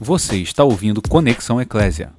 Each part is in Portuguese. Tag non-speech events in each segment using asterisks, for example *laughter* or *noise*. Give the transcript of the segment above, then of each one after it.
Você está ouvindo Conexão Eclésia.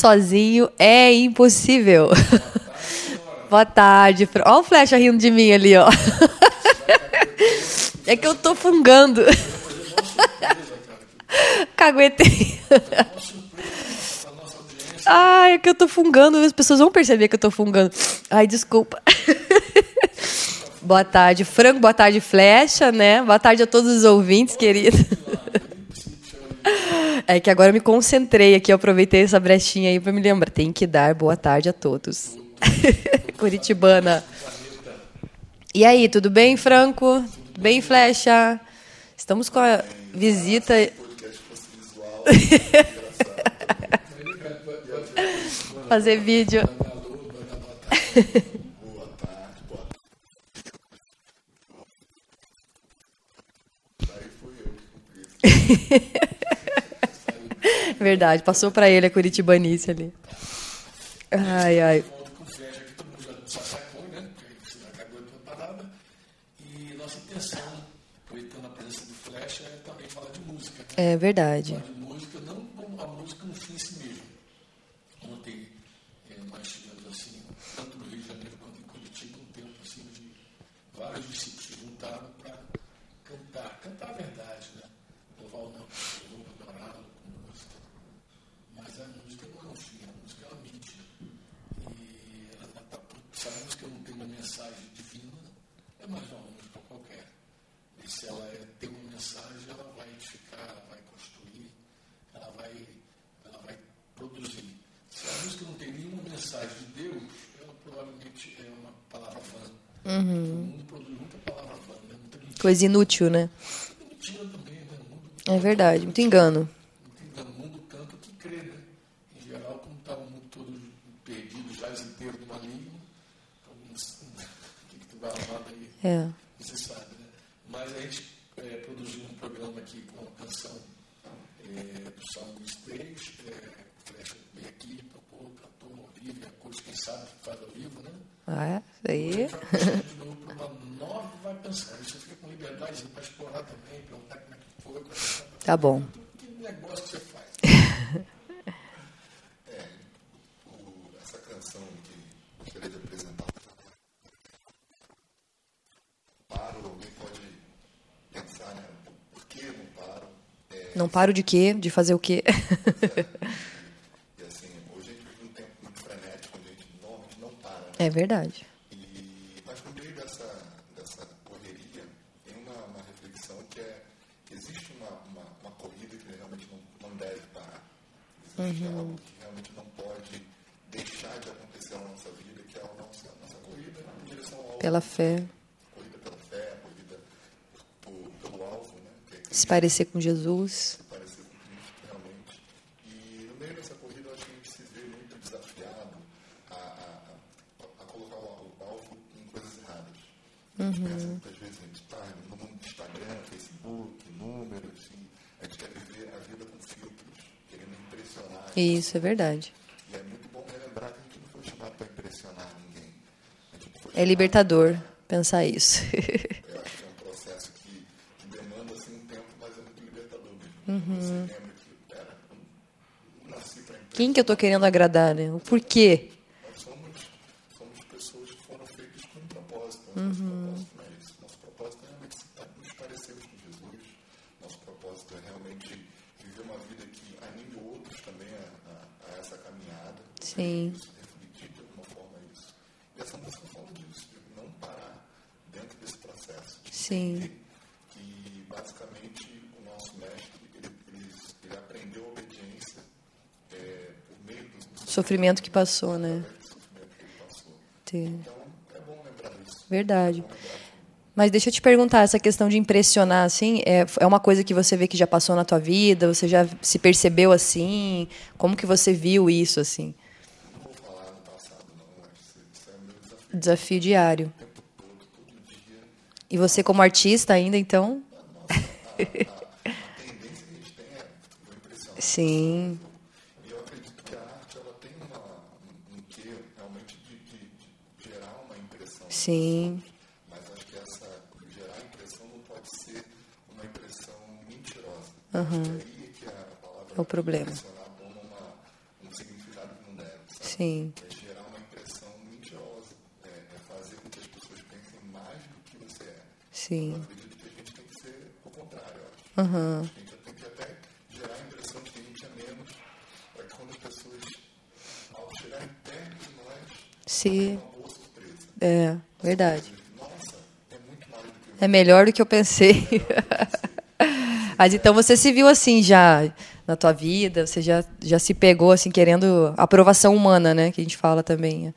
Sozinho é impossível. *laughs* Boa tarde. Ó o Flecha rindo de mim ali, ó. *laughs* É que eu tô fungando. *laughs* Caguetei. Ai, é que eu tô fungando. As pessoas vão perceber que eu tô fungando. Ai, desculpa. Boa tarde, Franco. Boa tarde, Flecha, né? Boa tarde a todos os ouvintes, querido. É que agora eu me concentrei aqui, eu aproveitei essa brechinha aí para me lembrar. Tem que dar boa tarde a todos. *laughs* Curitibana. E aí, tudo bem, Franco? Tudo bem, Flecha? Estamos com a visita. *laughs* Fazer vídeo. *laughs* Verdade, passou para ele a curitibanice ali. Ai, ai. volta com flecha que todo mundo já, já sacou, né? Porque você já acabou de parada. E nossa intenção, aproveitando a presença do Flecha, é também falar de música. Né? É verdade. Falar de música, não como a música no fim em si mesmo. Ontem eh, nós tivemos assim, tanto no Rio de Janeiro quanto em Curitiba, um tempo assim de vários discípulos se juntaram para cantar, cantar a verdade, né? Louvar o nome do Senhor, adorá-lo com música. Mas a música não é o fim, a música é a mídia. E ela tá, se a música não tem uma mensagem divina, é mais uma música qualquer. E se ela é, tem uma mensagem, ela vai edificar, ela vai construir, ela vai, ela vai produzir. Se a música não tem nenhuma mensagem de Deus, ela provavelmente é uma palavra mentira, Coisa inútil, né? É verdade, muito engano. então, o mundo canta o que crê, né? Em geral, como está o mundo todo perdido, já inteiro do maligno, então, o que, que tu vai arrumar daí? É. Você sabe, né? Mas a gente é, produziu um programa aqui com uma canção é, do Salmo 23, é, Flecha veio aqui, tocou, cantou ao vivo, e a coisa, quem sabe, faz ao vivo, né? Ah, é? Isso aí. Vai puxar de novo para uma nova canção. Aí Você fica com liberdade para explorar também, perguntar como é que foi, como é que Tá bom. que negócio que você faz. o- essa canção que gostaria de apresentar. Paro, alguém pode pensar, né? Por que eu não paro? É, Não paro de quê? De fazer o quê? *laughs* e assim, hoje a gente vive um tempo muito frenético, a gente não para, né? É verdade. E, mas no meio dessa, dessa correria, tem uma, uma reflexão que é que existe uma, uma, uma corrida que realmente não, não deve parar. Existe algo que realmente não pode deixar de acontecer na nossa vida, que é a nossa, nossa corrida em direção ao. Pela fé. Corrida pela fé, corrida por, pelo alvo, né? Que é Se Cristo, parecer com Jesus. se parecer com Cristo realmente. E no meio dessa corrida, eu acho que a gente se vê muito desafiado a, a, a, a colocar o, o alvo em coisas erradas. A gente pensa muitas vezes, a gente está no mundo do Instagram, Facebook, números, e a gente quer viver a vida com filtros, querendo impressionar. Isso, é verdade. E é muito bom relembrar que a gente não foi chamado para impressionar ninguém. É libertador pensar isso. *laughs* Eu acho que é um processo que, que demanda assim, um tempo, mas é muito lembra que, pera. Quem que eu tô querendo agradar, né? O porquê? Nós somos, somos pessoas que foram feitas com um propósito. Nosso propósito não é isso. Nosso propósito é realmente estar- nos parecermos com Jesus. Nosso propósito é realmente viver uma vida que anime outros também a, a, a essa caminhada. Sim. Isso, refletir de alguma forma isso. E essa música fala disso, de não parar dentro desse processo. De Sim. Sofrimento que passou, né? é bom lembrar. Verdade. Mas deixa eu te perguntar, essa questão de impressionar, assim, é, é uma coisa que você vê que já passou na tua vida? Você já se percebeu assim? Como que você viu isso, assim? Não vou falar do passado, não, desafio. Diário. E você como artista ainda, então? A tendência que a gente tem é. Sim, E eu acredito que a arte ela tem uma, um, um quê realmente de, de, de gerar uma impressão. Sim, Mas acho que essa gerar impressão não pode ser uma impressão mentirosa. Que aí é que a palavra É o problema. toma uma, um significado que não deve. Sabe? sim, É gerar uma impressão mentirosa. É, é fazer com que as pessoas pensem mais do que você é. Eu sim. acredito que a gente tem que ser o contrário. eu acho. Aham. A gente tem que até gerar a impressão de que a gente é menos, para que quando as pessoas, ao chegarem perto de nós, Se, tenham uma boa surpresa. é, verdade. Nossa, é muito mais do que eu É melhor do que eu pensei. *laughs* Mas então você se viu assim já na tua vida, você já, já se pegou assim querendo aprovação humana, né, que a gente fala também.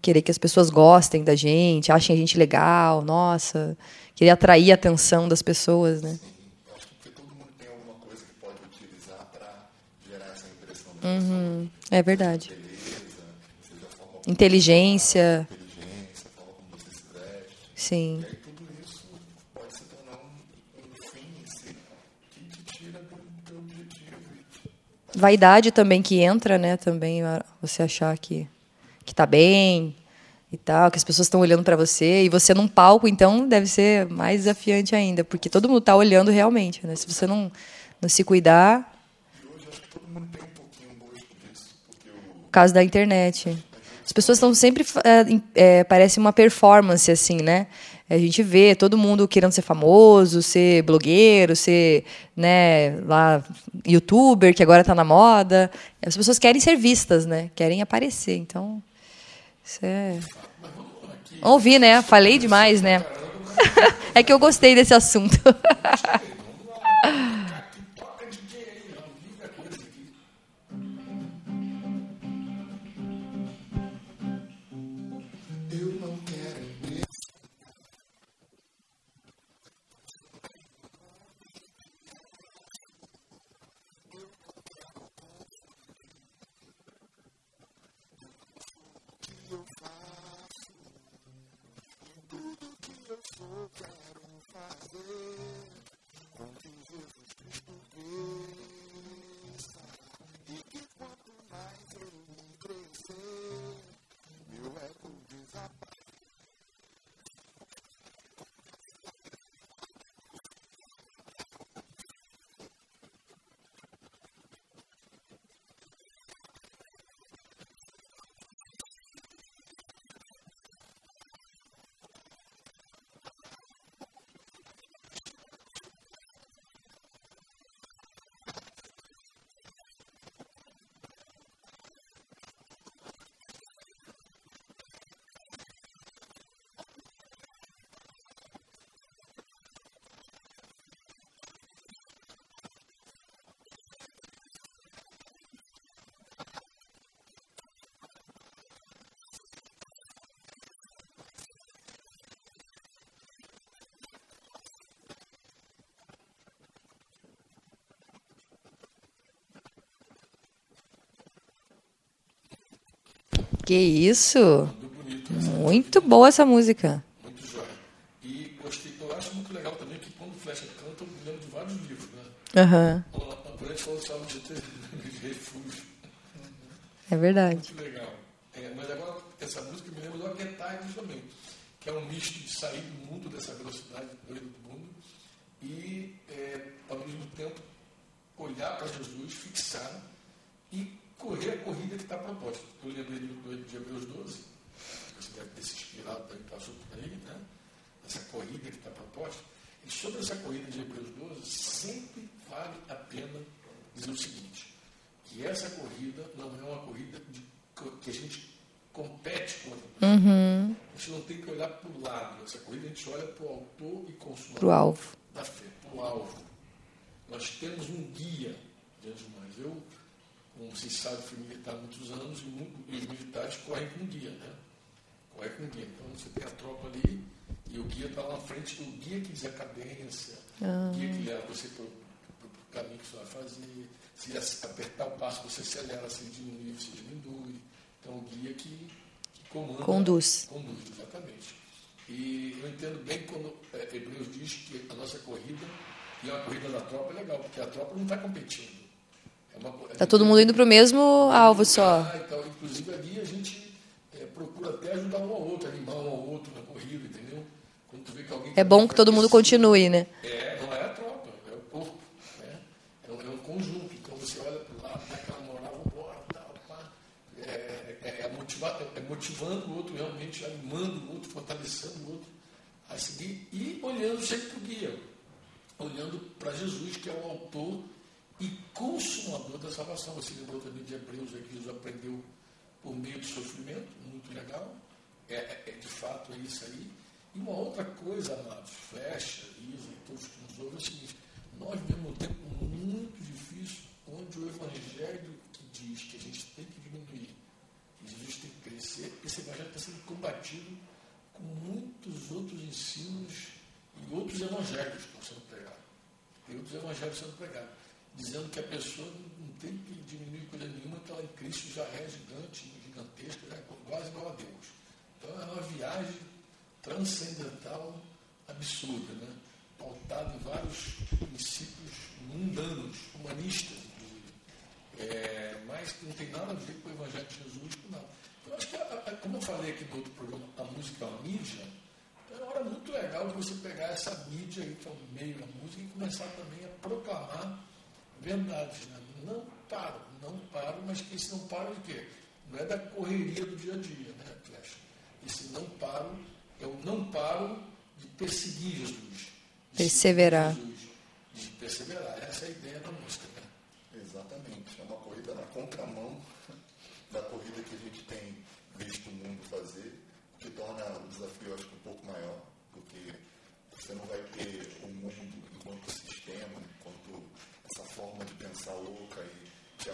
Querer que as pessoas gostem da gente, achem a gente legal, nossa, querer atrair a atenção das pessoas, né? Uhum, é verdade. beleza, Inteligência, inteligência, a forma como você se veste. sim. Vaidade também que entra, né? Também você achar que que tá bem e tal, que as pessoas estão olhando para você e você num palco, então deve ser mais desafiante ainda, porque todo mundo tá olhando realmente, né? Se você não não se cuidar, por causa da internet. As pessoas estão sempre é, é, parece uma performance assim, né? A gente vê todo mundo querendo ser famoso, ser blogueiro, ser, né, lá youtuber que agora está na moda. As pessoas querem ser vistas, né? Querem aparecer. Então, isso é ouvir, né? Falei demais, né? *laughs* é que eu gostei desse assunto. *laughs* que isso? Muito boa essa música. Muito jóia. E gostei, eu acho muito legal também que quando o Flecha canta, eu me lembro de vários livros, né? Aham. Quando a gente falou salvo de ter refúgio. É verdade. Muito legal. É, mas agora, essa música me lembra do Arquetypes também, que é um misto de sair do mundo, dessa velocidade doida do mundo, e, é, ao mesmo tempo, olhar para Jesus, fixar e correr a corrida que está proposta. Eu lembrei do, de Hebreus 12, que você deve ter se inspirado também, passou por aí, né? Essa corrida que está proposta. E sobre essa corrida de Hebreus 12, sempre vale a pena dizer o seguinte, que essa corrida não é uma corrida de, que a gente compete contra. Uhum. A gente não tem que olhar para o lado. Essa corrida a gente olha para o autor e consumador Pro alvo. da fé, para o alvo. Nós temos um guia diante de nós. Eu, como vocês sabem, fui militar há muitos anos e, muito, e os militares correm com guia, né? Correm com guia. Então você tem a tropa ali E o guia está lá na frente, o guia que diz a cadência, Ah. o guia que leva você para o caminho que você vai fazer. Se apertar o passo, você acelera, se diminuir, você diminui. Então, o guia que, que comanda. Conduz. Conduz, exatamente. E eu entendo bem quando é, Hebreus diz que a nossa corrida, e a corrida da tropa é legal, porque a tropa não está competindo. É Tá gente todo mundo indo pro mesmo alvo só. ah, então, inclusive ali a gente é, procura até ajudar um ao outro, animar um ao outro na corrida, entendeu? Quando tu vê que alguém É bom que todo mundo continue, né? É, não é a tropa, é o corpo, né? É um, é um conjunto. Então você olha para o lado, dá aquela moral, vambora, tal, pá. É, é, é, motivar, é motivando o outro realmente, animando o outro, fortalecendo o outro a seguir e olhando sempre para o guia, olhando para Jesus, que é o autor e consumador da salvação. Você lembrou também de Hebreus, aí que Jesus aprendeu por meio do sofrimento, muito legal. É, é- é de fato é isso aí. E uma outra coisa, amados, Flecha, Isa e todos que nos ouvem, é o seguinte: nós vivemos um tempo muito difícil, onde o Evangelho que diz que a gente tem que diminuir, que Jesus tem que crescer, esse Evangelho está sendo combatido com muitos outros ensinos e outros evangelhos que estão sendo pregados. Tem outros evangelhos sendo pregados, dizendo que a pessoa não não tem que diminuir coisa nenhuma, que ela em Cristo já é gigante, gigantesca, já é quase igual a Deus. Então é uma viagem transcendental absurda, né? pautada em vários princípios mundanos, humanistas, inclusive. É, mas não tem nada a ver com o Evangelho de Jesus, nada. Eu acho que, como eu falei aqui no outro programa, a música é uma mídia, então é uma hora muito legal de você pegar essa mídia aí, que é o meio da música, e começar também a proclamar verdades. Né? Não paro, não paro, mas que esse não paro de quê? Não é da correria do dia a dia, né, Flecha? Esse não paro, eu não paro de perseguir Jesus. de Perseverar. Jesus, de perseverar. Essa é a ideia da música, né? Exatamente. É uma corrida na contramão da corrida que a gente tem visto o mundo fazer, que torna o desafio, acho que, um pouco maior, porque você não vai ter o mundo enquanto sistema, enquanto essa forma de pensar louca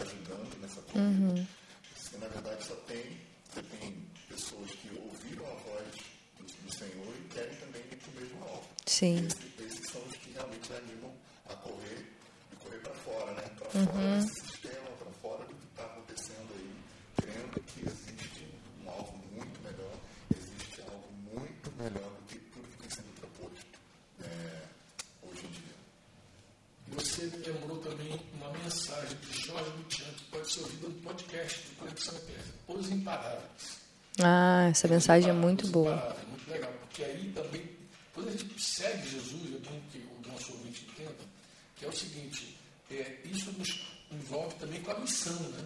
ajudando nessa corrida. Você, na verdade, só tem, você tem pessoas que ouviram a voz do, do Senhor e querem também ir para o mesmo alvo. Sim. Esses, esses são os que realmente animam a correr e correr para fora, né? Para fora desse sistema, para fora do que está acontecendo aí, crendo que existe um algo muito melhor, existe algo muito melhor do que tudo que tem sido proposto é, hoje em dia. Você me lembrou também uma mensagem de Jorge Gutian, que pode ser ouvida no podcast do Conexão Eclésia, Os Imparáveis. Ah, essa mensagem é muito boa. Muito legal, porque aí também, quando a gente segue Jesus, é bom que o nosso ouvinte entenda, que é o seguinte, é, isso nos envolve também com a missão, né?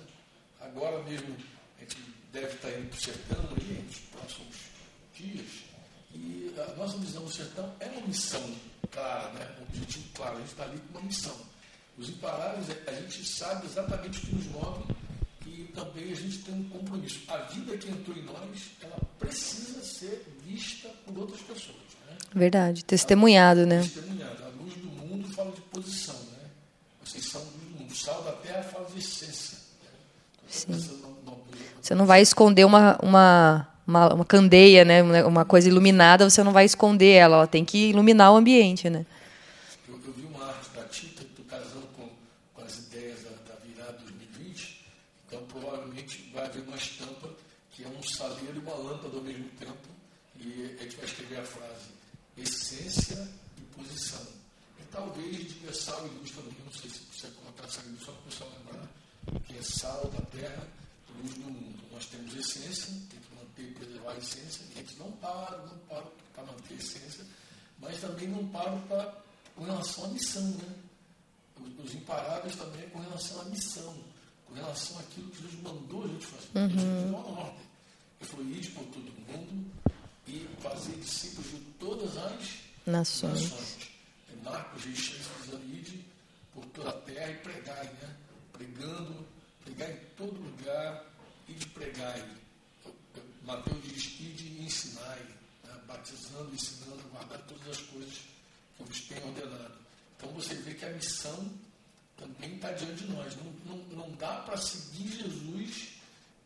Agora mesmo, a gente deve estar indo para o sertão aí, nos próximos dias, e a nossa visão do sertão é uma missão clara, né? um objetivo claro, a gente está ali com uma missão. Os imparáveis, a gente sabe exatamente o que nos move também a gente tem um compromisso. A vida que entrou em nós, ela precisa ser vista por outras pessoas. Né? Verdade. Testemunhado, né? Testemunhada. A luz do mundo fala de posição. Né? Vocês são luz do mundo. Sal da terra fala de essência. Né? Então, Sim. Você não vai esconder uma, uma, uma, uma candeia, né? Uma uma coisa iluminada, você não vai esconder ela. Ela tem que iluminar o ambiente, né? Eu, eu vi uma arte da Tita, estou casando com, com as ideias da, da virada 2020, então provavelmente vai haver uma estampa que é um saleiro e uma lâmpada ao mesmo tempo, e a gente vai escrever a frase essência e posição. E talvez de sal e luz também, não sei se precisa colocar essa luz, só para o pessoal lembrar, que é sal da terra, luz do mundo. Nós temos essência, tem que manter e preservar a essência, e a gente não para, não para para manter a essência, mas também não para pra, com relação à missão, né? Os, os imparáveis também é com relação à missão, com relação àquilo que Jesus mandou a gente fazer. Jesus deu uma ordem. Ide por todo mundo e fazer discípulos de todas as Nações. nações. É Marcos diz, dizendo, ide por toda a terra e pregai, né? Pregando, pregar em todo lugar e de pregai. Mateus diz, ide e ensinai, né? batizando, ensinando a guardar todas as coisas que eu vos tenho ordenado. Então você vê que a missão também está diante de nós. Não, não, não dá para seguir Jesus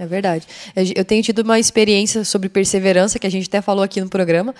É verdade. Eu tenho tido uma experiência sobre perseverança, que a gente até falou aqui no programa,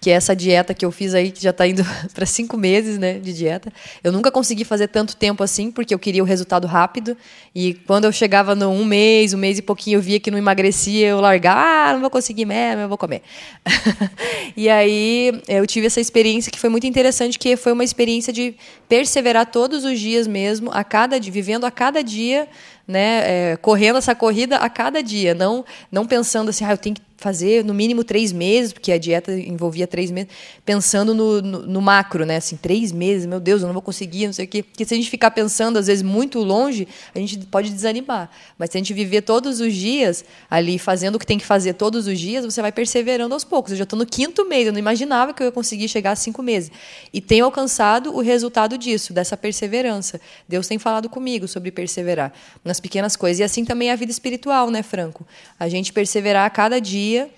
que é essa dieta que eu fiz aí, que já está indo *laughs* para cinco meses né, de dieta. Eu nunca consegui fazer tanto tempo assim, porque eu queria o resultado rápido. E quando eu chegava no um mês, um mês e pouquinho, eu via que não emagrecia, eu largava, ah, não vou conseguir mesmo, eu vou comer. *laughs* e aí eu tive essa experiência que foi muito interessante, que foi uma experiência de perseverar todos os dias mesmo, a cada vivendo a cada dia né, é, correndo essa corrida a cada dia, não, não pensando assim, ah, eu tenho que fazer no mínimo três meses, porque a dieta envolvia três meses, pensando no, no, no, macro, né, assim, três meses, meu Deus, eu não vou conseguir, não sei o quê, porque se a gente ficar pensando, às vezes, muito longe, a gente pode desanimar, mas se a gente viver todos os dias ali, fazendo o que tem que fazer todos os dias, você vai perseverando aos poucos, eu já estou no quinto mês, eu não imaginava que eu ia conseguir chegar a cinco meses, e tenho alcançado o resultado disso, dessa perseverança, Deus tem falado comigo sobre perseverar, nas pequenas coisas. E assim também é a vida espiritual, né, Franco? A gente perseverar a cada dia,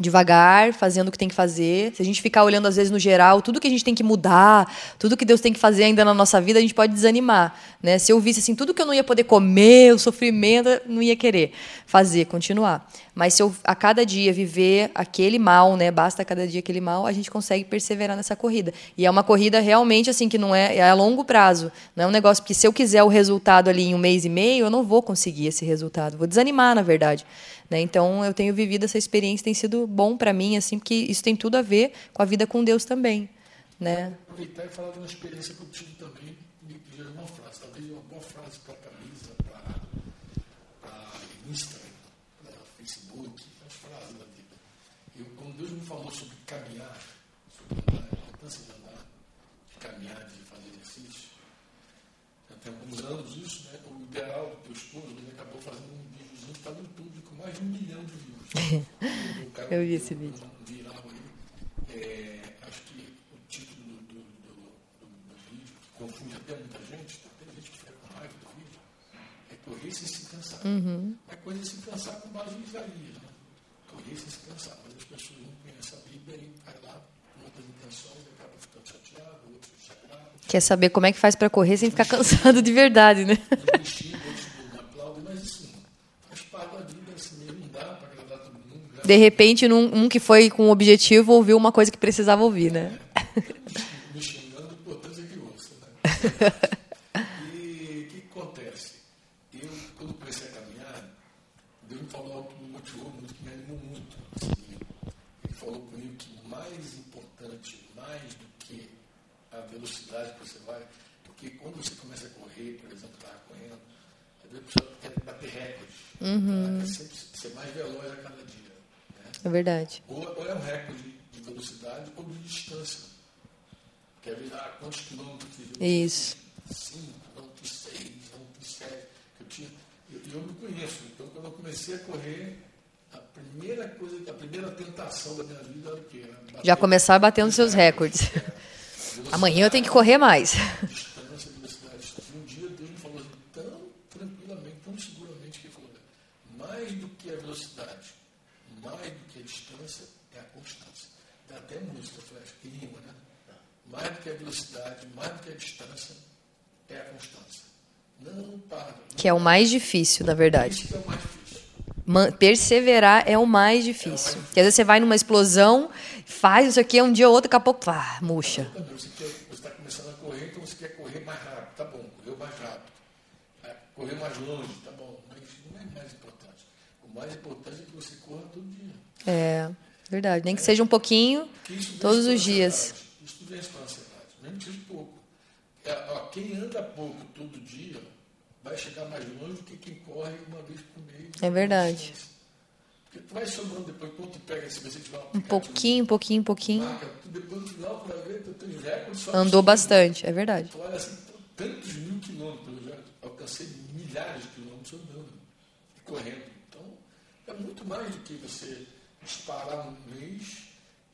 devagar, fazendo o que tem que fazer. Se a gente ficar olhando, às vezes, no geral, tudo que a gente tem que mudar, tudo que Deus tem que fazer ainda na nossa vida, a gente pode desanimar. Né? Se eu visse assim, tudo que eu não ia poder comer, o sofrimento, não ia querer fazer, continuar. Mas se eu a cada dia viver aquele mal, né, basta a cada dia aquele mal, a gente consegue perseverar nessa corrida. E é uma corrida realmente assim que não é, é a longo prazo, não é um negócio porque se eu quiser o resultado ali em um mês e meio, eu não vou conseguir esse resultado, vou desanimar na verdade. Né? Então eu tenho vivido essa experiência, tem sido bom para mim assim, porque isso tem tudo a ver com a vida com Deus também, né? Aproveitar e falar de uma experiência que eu tive também, me gerou uma frase, talvez uma boa frase para a camisa, para Instagram, para Facebook, as frases da vida. Eu, quando Deus me falou sobre caminhar, sobre andar, a importância de andar, de caminhar, de fazer exercício, já tem alguns anos isso, né? O ideal do teu esposo, ele acabou fazendo um videozinho que está no YouTube com mais de um milhão de views. *laughs* Eu vi esse vídeo. Viral aí. É, acho que o título do, do, do, do vídeo, que confunde até muita gente, tem gente que fica com raiva do vídeo, é correr sem se cansar. É correr sem se cansar com base em Isaías. Né? Correr sem se cansar. Mas as pessoas não conhecem a Bíblia e vai lá com outras intenções e acaba ficando chateado, Quer saber como é que faz para correr sem ficar *laughs* cansado de verdade, né? De repente, num, um que foi com o objetivo ouviu uma coisa que precisava ouvir, né? me xingando, importante é que ouça. Né? *laughs* E o que acontece? Eu, quando comecei a caminhar, Deus me falou algo que me motivou muito, que me animou muito. Assim, ele falou comigo que mais importante, mais do que a velocidade que você vai, porque quando você começa a correr, por exemplo, estava correndo, às vezes a pessoa quer bater recordes, né? quer sempre ser mais veloz a cada dia. Né? É verdade. Ou, ou é um recorde de velocidade ou de distância. Quer ver ah, quantos quilômetros eu Isso. Cinco, fiz seis, fiz sete. Eu, tinha, eu, eu me conheço. Então, quando eu comecei a correr, a primeira coisa, a primeira tentação da minha vida era o quê? Bater Já começar batendo seus recordes. Amanhã eu tenho que correr mais. distância, velocidade, distância. E um dia Deus me falou assim, tão tranquilamente, tão seguramente, que ele falou, mais do que a velocidade, mais do que a distância, é a constância. Até música, flash, que rima, né? Mais do que a velocidade, mais do que a distância, é a constância. Não para. Que é o mais difícil, na verdade. Isso é o mais difícil. Man- perseverar é o mais difícil. Porque às vezes você vai numa explosão, faz isso aqui, um dia ou outro, daqui a pouco, ah, murcha. Você está começando a correr, então você quer correr mais rápido, tá bom, correu mais rápido. Ah, Correr mais longe, tá bom, mas isso não é mais importante. O mais importante é que você corra todo dia. É, verdade. Nem que seja um pouquinho, todos os dias. Isso vence pela ansiedade. Mesmo que seja pouco. É, ó, quem anda pouco todo dia vai chegar mais longe do que quem corre uma vez por mês. É verdade. Porque tu vai sobrando depois, quando tu pega esse você tiver Um pouquinho, pouquinho, pouquinho. marca, tu depois no final tu vai ver, tu tem recorde só Andou bastante, é verdade. Tu olha assim, tantos mil quilômetros, eu já alcancei milhares de quilômetros andando e correndo. Então, é muito mais do que você disparar um mês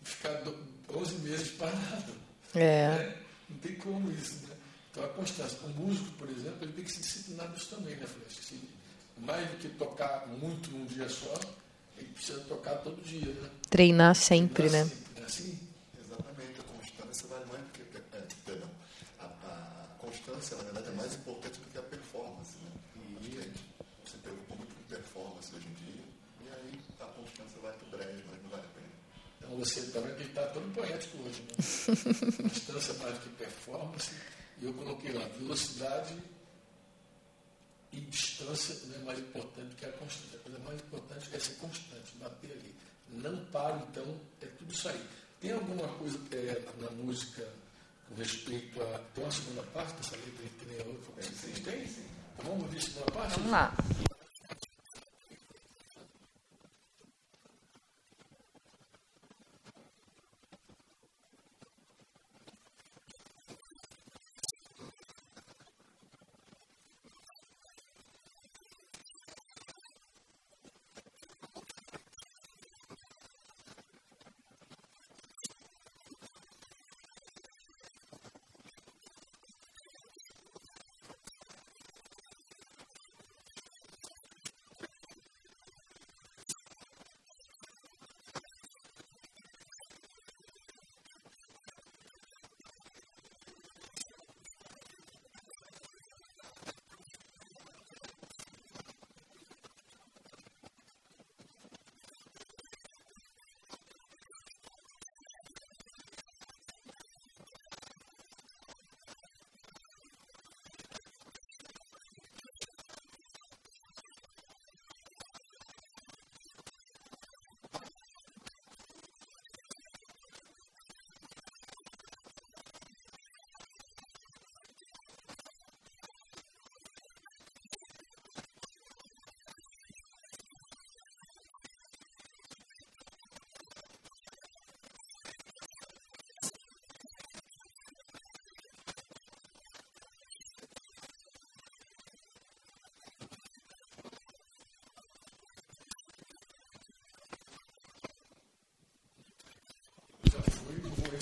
e ficar do- 11 meses parado. É. né? Não tem como isso, né? Então, a constância. O músico, por exemplo, ele tem que se disciplinar nisso também, né, Flecha? Se- Mais do que tocar muito num dia só, ele precisa tocar todo dia, né? Treinar sempre, né? Sempre, né? Assim, Exatamente, a constância vale mais do que. É, perdão. A, a constância, na verdade, é mais importante do que a performance. Né? E gente, se preocupa muito com performance hoje em dia, e aí a constância vai pro brejo, mas não vale a pena. Então você também tem que estar todo poético hoje, né? *laughs* Distância mais do que performance. E eu coloquei lá, velocidade e distância não é mais importante do que a constância. A coisa mais importante é ser constante, bater ali. Não paro, então, é tudo isso aí. Tem alguma coisa é, na música com respeito a. Tem uma segunda parte dessa letra que nem a outra? Vocês têm? Vamos ouvir a segunda parte? Vamos lá.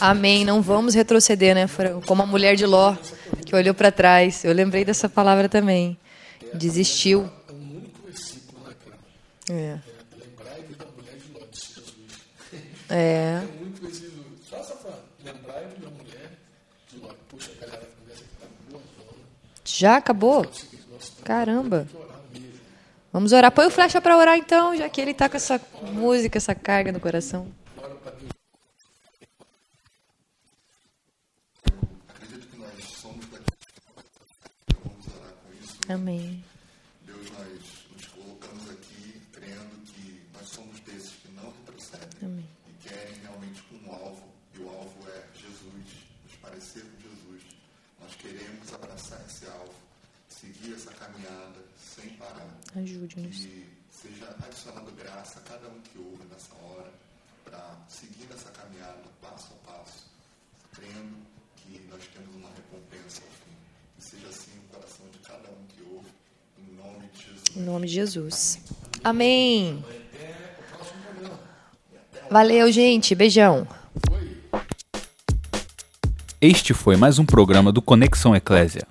Amém. Não vamos retroceder, né, Fran? Como a mulher de Ló, que olhou para trás. Eu lembrei dessa palavra também. Desistiu. É? É. Já acabou? Caramba. Vamos orar. Põe o flecha para orar então, já que ele tá com essa música, essa carga no coração. Bora pra Deus. Acredito que nós somos daqui. Vamos orar com isso. Amém. Deus, nós nos colocamos aqui crendo que nós somos desses que não retrocedem Amém. e querem realmente um alvo, e o alvo é Jesus, nos parecer com Jesus. Nós queremos abraçar esse alvo, seguir essa caminhada sem parar. Ajude-nos. Que seja adicionado graça a cada um que ouve nessa hora, para seguir nessa caminhada passo a passo, crendo que nós temos uma recompensa ao fim. Que seja assim o coração de cada um que ouve, Em nome de Jesus. Amém. Valeu, gente. Beijão. Este foi mais um programa do Conexão Eclésia.